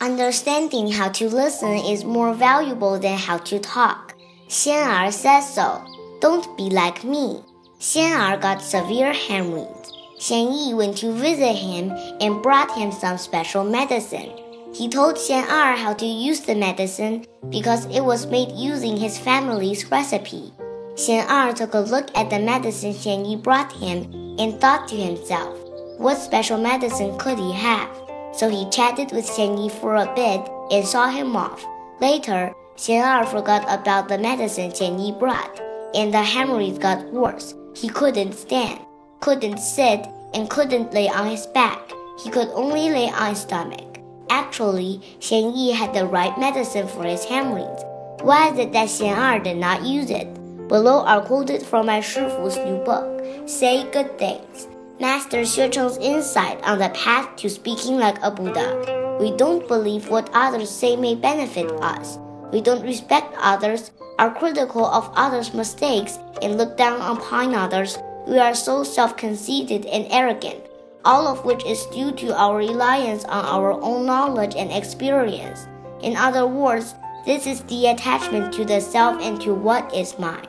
Understanding how to listen is more valuable than how to talk. Xian Xian'er says so. Don't be like me. Xian Xian'er got severe hemorrhoids. Xian Yi went to visit him and brought him some special medicine. He told Xian Xian'er how to use the medicine because it was made using his family's recipe. Xian Xian'er took a look at the medicine Xian Yi brought him and thought to himself, what special medicine could he have? So he chatted with Xian Yi for a bit and saw him off. Later, Xian'er forgot about the medicine Xian Yi brought, and the hemorrhoids got worse. He couldn't stand, couldn't sit, and couldn't lay on his back. He could only lay on his stomach. Actually, Xian Yi had the right medicine for his hemorrhoids. Why is it that Xian'er did not use it? Below are quoted from my Shifu's new book, Say Good Things. Master Xuecheng's insight on the path to speaking like a Buddha. We don't believe what others say may benefit us. We don't respect others, are critical of others' mistakes, and look down upon others. We are so self conceited and arrogant, all of which is due to our reliance on our own knowledge and experience. In other words, this is the attachment to the self and to what is mine.